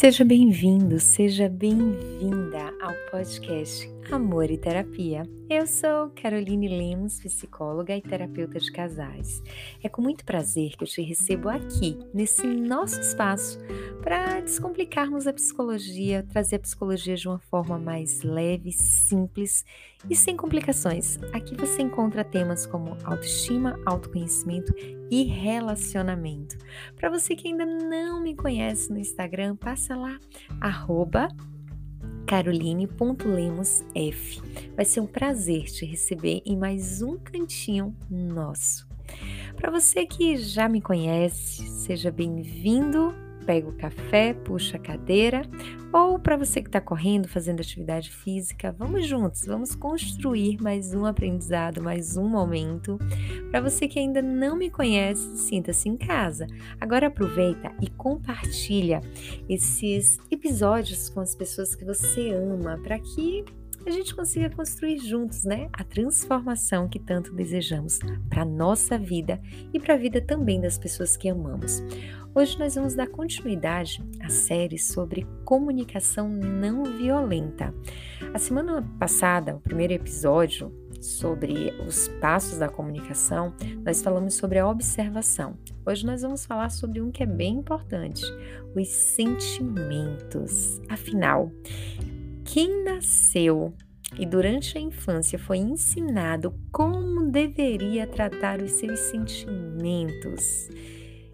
Seja bem-vindo, seja bem-vinda ao podcast Amor e Terapia. Eu sou Caroline Lemos, psicóloga e terapeuta de casais. É com muito prazer que eu te recebo aqui, nesse nosso espaço, para descomplicarmos a psicologia, trazer a psicologia de uma forma mais leve, simples e sem complicações. Aqui você encontra temas como autoestima, autoconhecimento e relacionamento. Para você que ainda não me conhece no Instagram, passa lá, arroba caroline.lemosf. Vai ser um prazer te receber em mais um cantinho nosso. Para você que já me conhece, seja bem-vindo pega o café, puxa a cadeira, ou para você que está correndo, fazendo atividade física, vamos juntos, vamos construir mais um aprendizado, mais um momento. Para você que ainda não me conhece, sinta-se em casa. Agora aproveita e compartilha esses episódios com as pessoas que você ama, para que a gente consiga construir juntos, né, a transformação que tanto desejamos para nossa vida e para a vida também das pessoas que amamos. Hoje nós vamos dar continuidade à série sobre comunicação não violenta. A semana passada, o primeiro episódio sobre os passos da comunicação, nós falamos sobre a observação. Hoje nós vamos falar sobre um que é bem importante: os sentimentos. Afinal, quem nasceu e durante a infância foi ensinado como deveria tratar os seus sentimentos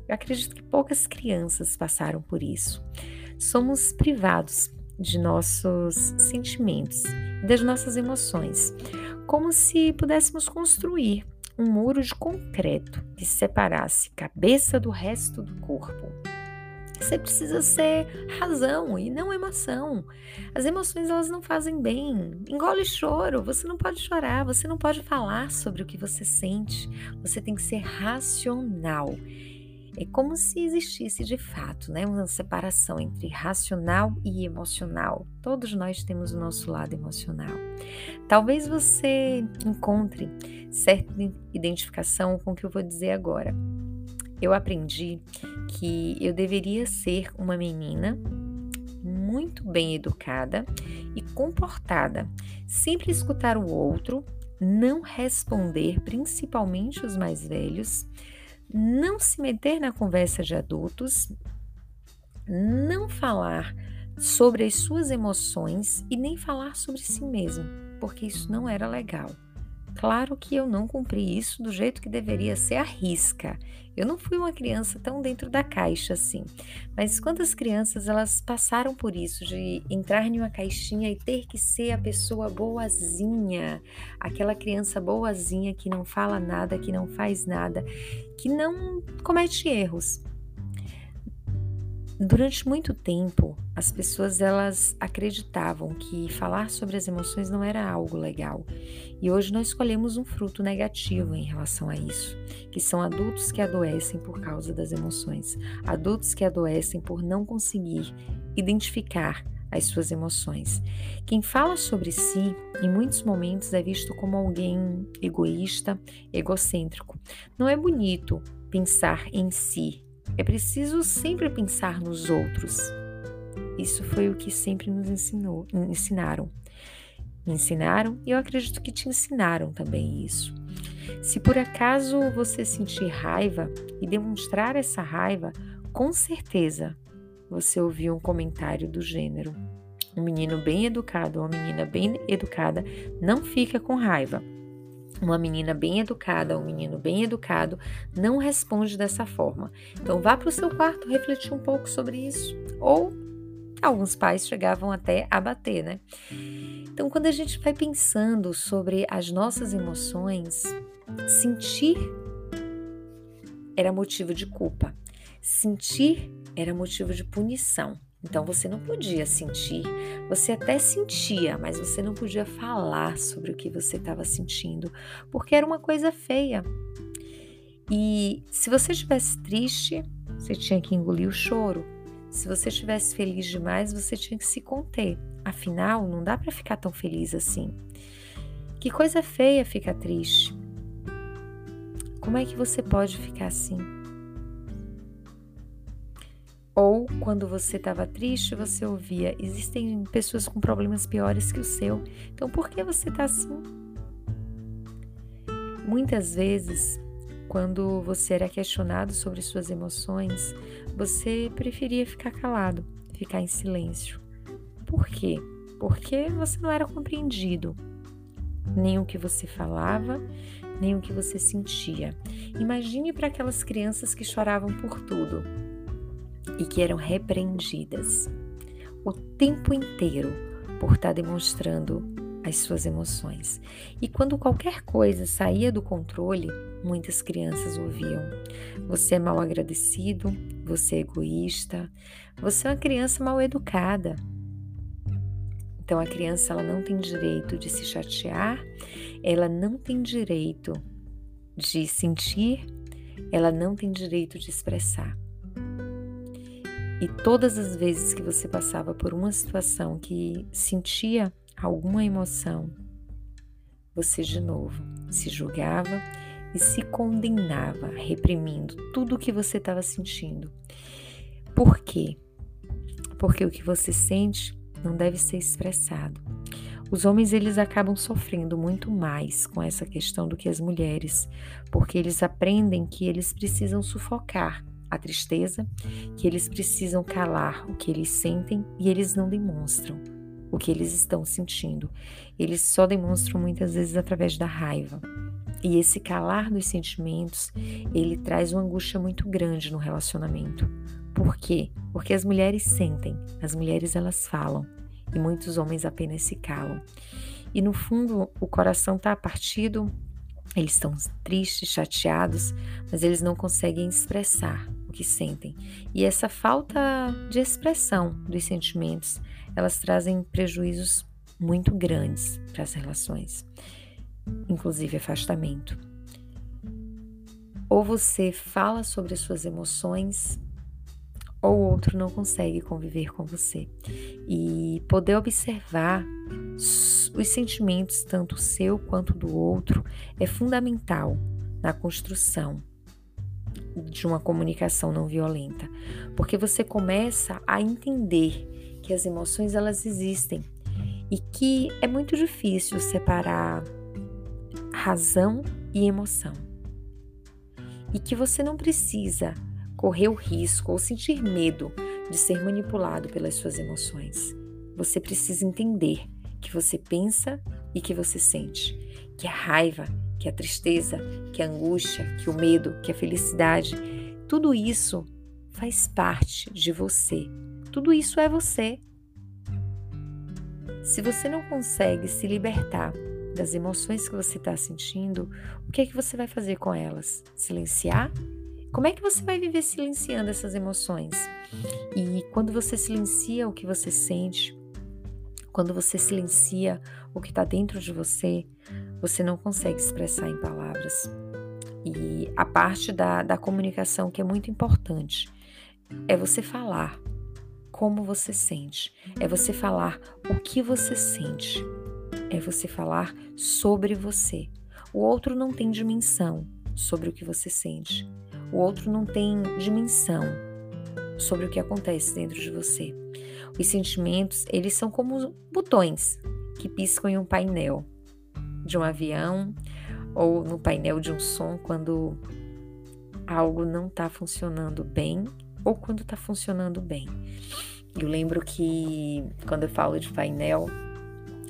eu acredito que poucas crianças passaram por isso. Somos privados de nossos sentimentos das nossas emoções, como se pudéssemos construir um muro de concreto que separasse cabeça do resto do corpo. Você precisa ser razão e não emoção. As emoções elas não fazem bem. Engole choro, você não pode chorar, você não pode falar sobre o que você sente. Você tem que ser racional. É como se existisse de fato né, uma separação entre racional e emocional. Todos nós temos o nosso lado emocional. Talvez você encontre certa identificação com o que eu vou dizer agora. Eu aprendi que eu deveria ser uma menina muito bem educada e comportada, sempre escutar o outro, não responder, principalmente os mais velhos não se meter na conversa de adultos, não falar sobre as suas emoções e nem falar sobre si mesmo, porque isso não era legal. Claro que eu não cumpri isso do jeito que deveria ser a risca. Eu não fui uma criança tão dentro da caixa assim. Mas quantas crianças elas passaram por isso de entrar em uma caixinha e ter que ser a pessoa boazinha, aquela criança boazinha que não fala nada, que não faz nada, que não comete erros. Durante muito tempo, as pessoas elas acreditavam que falar sobre as emoções não era algo legal. E hoje nós escolhemos um fruto negativo em relação a isso, que são adultos que adoecem por causa das emoções, adultos que adoecem por não conseguir identificar as suas emoções. Quem fala sobre si, em muitos momentos é visto como alguém egoísta, egocêntrico. Não é bonito pensar em si, é preciso sempre pensar nos outros. Isso foi o que sempre nos ensinou, ensinaram. Me ensinaram e eu acredito que te ensinaram também isso. Se por acaso você sentir raiva e demonstrar essa raiva, com certeza você ouviu um comentário do gênero: um menino bem educado ou uma menina bem educada não fica com raiva. Uma menina bem educada, um menino bem educado, não responde dessa forma. Então vá para o seu quarto refletir um pouco sobre isso. Ou alguns pais chegavam até a bater, né? Então, quando a gente vai pensando sobre as nossas emoções, sentir era motivo de culpa, sentir era motivo de punição. Então você não podia sentir, você até sentia, mas você não podia falar sobre o que você estava sentindo, porque era uma coisa feia. E se você estivesse triste, você tinha que engolir o choro. Se você estivesse feliz demais, você tinha que se conter. Afinal, não dá para ficar tão feliz assim. Que coisa feia ficar triste. Como é que você pode ficar assim? Ou quando você estava triste, você ouvia: existem pessoas com problemas piores que o seu. Então por que você está assim? Muitas vezes, quando você era questionado sobre suas emoções, você preferia ficar calado, ficar em silêncio. Por quê? Porque você não era compreendido. Nem o que você falava, nem o que você sentia. Imagine para aquelas crianças que choravam por tudo e que eram repreendidas o tempo inteiro por estar demonstrando as suas emoções. E quando qualquer coisa saía do controle, muitas crianças ouviam: Você é mal agradecido, você é egoísta, você é uma criança mal educada. Então a criança ela não tem direito de se chatear, ela não tem direito de sentir, ela não tem direito de expressar. E todas as vezes que você passava por uma situação que sentia alguma emoção, você de novo se julgava e se condenava, reprimindo tudo o que você estava sentindo. Por quê? Porque o que você sente não deve ser expressado. Os homens eles acabam sofrendo muito mais com essa questão do que as mulheres, porque eles aprendem que eles precisam sufocar a tristeza, que eles precisam calar o que eles sentem e eles não demonstram o que eles estão sentindo. Eles só demonstram muitas vezes através da raiva. E esse calar dos sentimentos, ele traz uma angústia muito grande no relacionamento. Por quê? Porque as mulheres sentem, as mulheres elas falam e muitos homens apenas se calam. E no fundo, o coração está partido, eles estão tristes, chateados, mas eles não conseguem expressar que sentem. E essa falta de expressão dos sentimentos, elas trazem prejuízos muito grandes para as relações, inclusive afastamento. Ou você fala sobre as suas emoções, ou o outro não consegue conviver com você. E poder observar os sentimentos, tanto seu quanto do outro, é fundamental na construção de uma comunicação não violenta, porque você começa a entender que as emoções elas existem e que é muito difícil separar razão e emoção. E que você não precisa correr o risco ou sentir medo de ser manipulado pelas suas emoções. Você precisa entender que você pensa e que você sente, que a raiva que a tristeza, que a angústia, que o medo, que a felicidade, tudo isso faz parte de você. Tudo isso é você. Se você não consegue se libertar das emoções que você está sentindo, o que é que você vai fazer com elas? Silenciar? Como é que você vai viver silenciando essas emoções? E quando você silencia o que você sente, quando você silencia o que está dentro de você, você não consegue expressar em palavras. E a parte da, da comunicação que é muito importante é você falar como você sente, é você falar o que você sente, é você falar sobre você. O outro não tem dimensão sobre o que você sente, o outro não tem dimensão sobre o que acontece dentro de você. Os sentimentos, eles são como botões que piscam em um painel de um avião ou no painel de um som quando algo não está funcionando bem ou quando está funcionando bem. Eu lembro que quando eu falo de painel,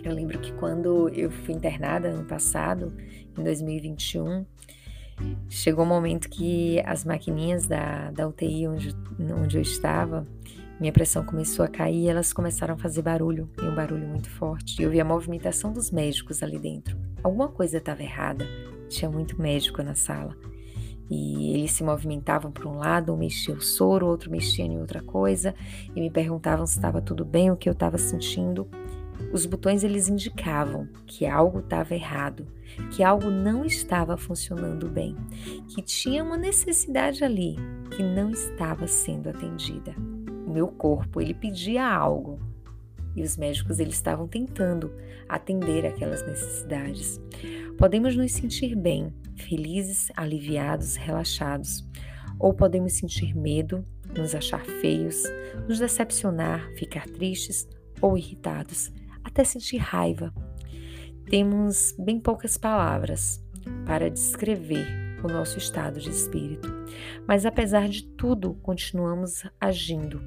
eu lembro que quando eu fui internada ano passado, em 2021, chegou um momento que as maquininhas da, da UTI onde, onde eu estava minha pressão começou a cair e elas começaram a fazer barulho, e um barulho muito forte. Eu vi a movimentação dos médicos ali dentro. Alguma coisa estava errada. Tinha muito médico na sala. E eles se movimentavam para um lado, um mexia o soro, outro mexia em outra coisa, e me perguntavam se estava tudo bem, o que eu estava sentindo. Os botões eles indicavam que algo estava errado, que algo não estava funcionando bem, que tinha uma necessidade ali que não estava sendo atendida meu corpo, ele pedia algo. E os médicos eles estavam tentando atender aquelas necessidades. Podemos nos sentir bem, felizes, aliviados, relaxados, ou podemos sentir medo, nos achar feios, nos decepcionar, ficar tristes ou irritados, até sentir raiva. Temos bem poucas palavras para descrever o nosso estado de espírito, mas apesar de tudo, continuamos agindo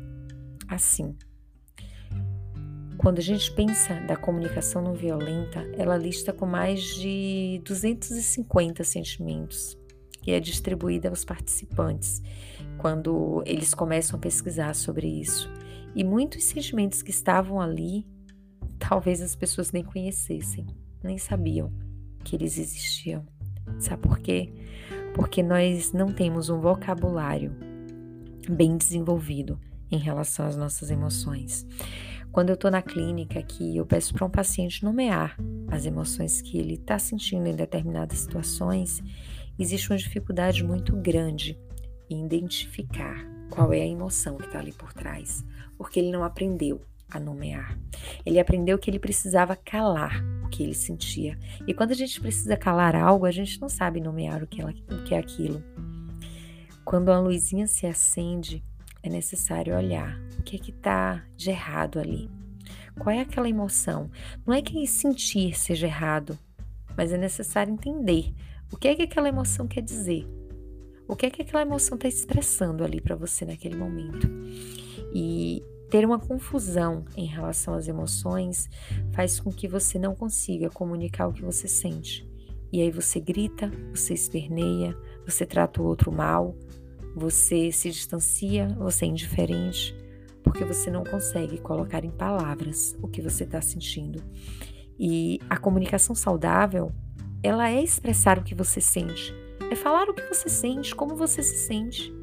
assim. Quando a gente pensa da comunicação não violenta, ela lista com mais de 250 sentimentos que é distribuída aos participantes quando eles começam a pesquisar sobre isso. E muitos sentimentos que estavam ali, talvez as pessoas nem conhecessem, nem sabiam que eles existiam. Sabe por quê? Porque nós não temos um vocabulário bem desenvolvido em relação às nossas emoções. Quando eu estou na clínica que eu peço para um paciente nomear as emoções que ele está sentindo em determinadas situações, existe uma dificuldade muito grande em identificar qual é a emoção que está ali por trás, porque ele não aprendeu a nomear. Ele aprendeu que ele precisava calar o que ele sentia. E quando a gente precisa calar algo, a gente não sabe nomear o que, ela, o que é aquilo. Quando a luzinha se acende, é necessário olhar o que é que está de errado ali. Qual é aquela emoção? Não é que sentir seja errado, mas é necessário entender o que é que aquela emoção quer dizer. O que é que aquela emoção está expressando ali para você naquele momento. E ter uma confusão em relação às emoções faz com que você não consiga comunicar o que você sente. E aí você grita, você esperneia, você trata o outro mal, você se distancia, você é indiferente, porque você não consegue colocar em palavras o que você está sentindo. E a comunicação saudável, ela é expressar o que você sente, é falar o que você sente, como você se sente,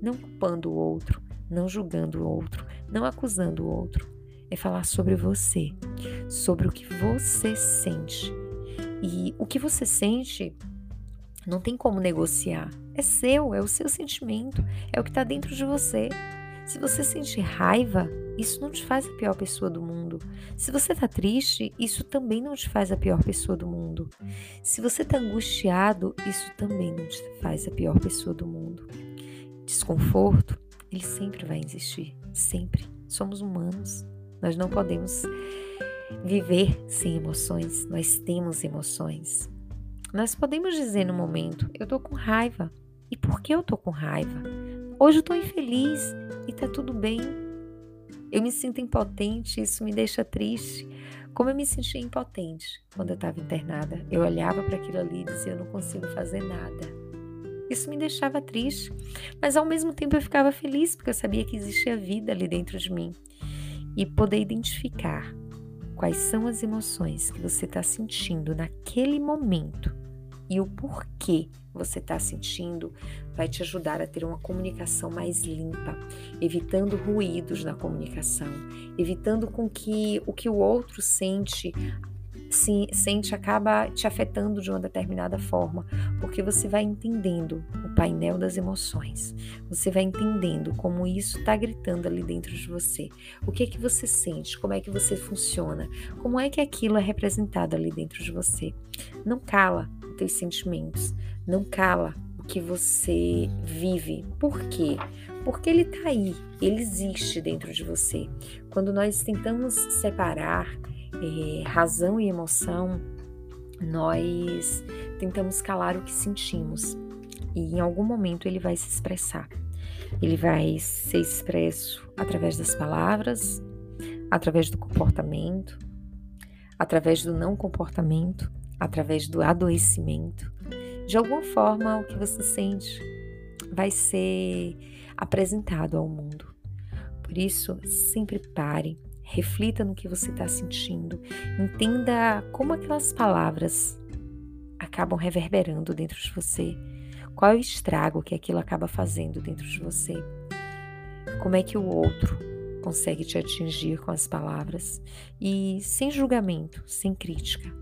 não culpando o outro, não julgando o outro, não acusando o outro. É falar sobre você, sobre o que você sente. E o que você sente não tem como negociar. É seu, é o seu sentimento, é o que está dentro de você. Se você sente raiva, isso não te faz a pior pessoa do mundo. Se você está triste, isso também não te faz a pior pessoa do mundo. Se você está angustiado, isso também não te faz a pior pessoa do mundo. Desconforto, ele sempre vai existir, sempre. Somos humanos, nós não podemos viver sem emoções, nós temos emoções. Nós podemos dizer no momento: eu tô com raiva. E por que eu tô com raiva? Hoje eu tô infeliz e tá tudo bem. Eu me sinto impotente, isso me deixa triste. Como eu me sentia impotente quando eu estava internada. Eu olhava para aquilo ali e dizia: eu não consigo fazer nada. Isso me deixava triste, mas ao mesmo tempo eu ficava feliz porque eu sabia que existia vida ali dentro de mim. E poder identificar quais são as emoções que você está sentindo naquele momento e o porquê você está sentindo vai te ajudar a ter uma comunicação mais limpa, evitando ruídos na comunicação, evitando com que o que o outro sente se sente acaba te afetando de uma determinada forma, porque você vai entendendo o painel das emoções. Você vai entendendo como isso está gritando ali dentro de você. O que é que você sente? Como é que você funciona? Como é que aquilo é representado ali dentro de você? Não cala os teus sentimentos, não cala o que você vive. Por quê? Porque ele está aí, ele existe dentro de você. Quando nós tentamos separar é, razão e emoção, nós tentamos calar o que sentimos e em algum momento ele vai se expressar. Ele vai ser expresso através das palavras, através do comportamento, através do não comportamento, através do adoecimento. De alguma forma, o que você sente vai ser apresentado ao mundo. Por isso, sempre pare, reflita no que você está sentindo, entenda como aquelas palavras acabam reverberando dentro de você, qual é o estrago que aquilo acaba fazendo dentro de você, como é que o outro consegue te atingir com as palavras e sem julgamento, sem crítica,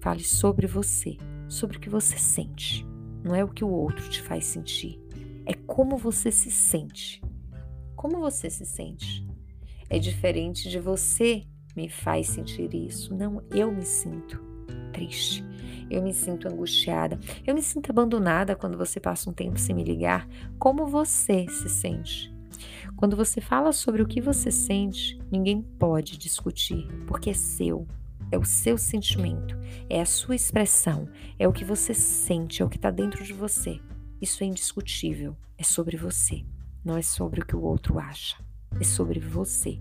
fale sobre você, sobre o que você sente. Não é o que o outro te faz sentir, é como você se sente. Como você se sente? É diferente de você me faz sentir isso. Não, eu me sinto triste. Eu me sinto angustiada. Eu me sinto abandonada quando você passa um tempo sem me ligar. Como você se sente? Quando você fala sobre o que você sente, ninguém pode discutir, porque é seu, é o seu sentimento, é a sua expressão, é o que você sente, é o que está dentro de você. Isso é indiscutível, é sobre você, não é sobre o que o outro acha, é sobre você.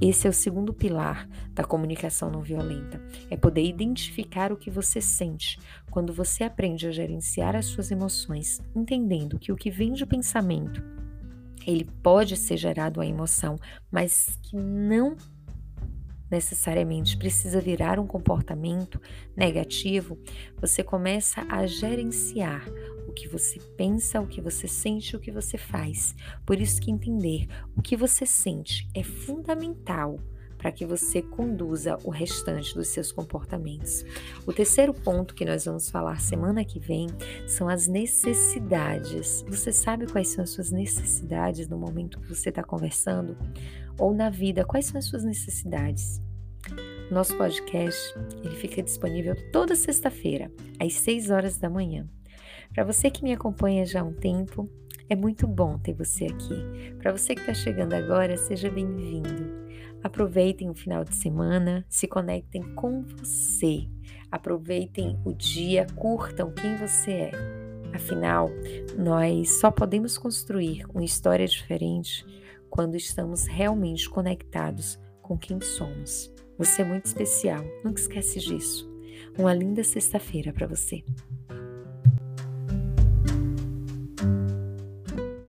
Esse é o segundo pilar da comunicação não violenta. É poder identificar o que você sente. Quando você aprende a gerenciar as suas emoções, entendendo que o que vem de pensamento, ele pode ser gerado a emoção, mas que não necessariamente precisa virar um comportamento negativo, você começa a gerenciar o que você pensa, o que você sente, o que você faz. Por isso que entender o que você sente é fundamental para que você conduza o restante dos seus comportamentos. O terceiro ponto que nós vamos falar semana que vem são as necessidades. Você sabe quais são as suas necessidades no momento que você está conversando? Ou na vida, quais são as suas necessidades? Nosso podcast ele fica disponível toda sexta-feira, às 6 horas da manhã. Para você que me acompanha já há um tempo, é muito bom ter você aqui. Para você que está chegando agora, seja bem-vindo. Aproveitem o final de semana, se conectem com você. Aproveitem o dia, curtam quem você é. Afinal, nós só podemos construir uma história diferente quando estamos realmente conectados com quem somos. Você é muito especial, nunca esquece disso. Uma linda sexta-feira para você.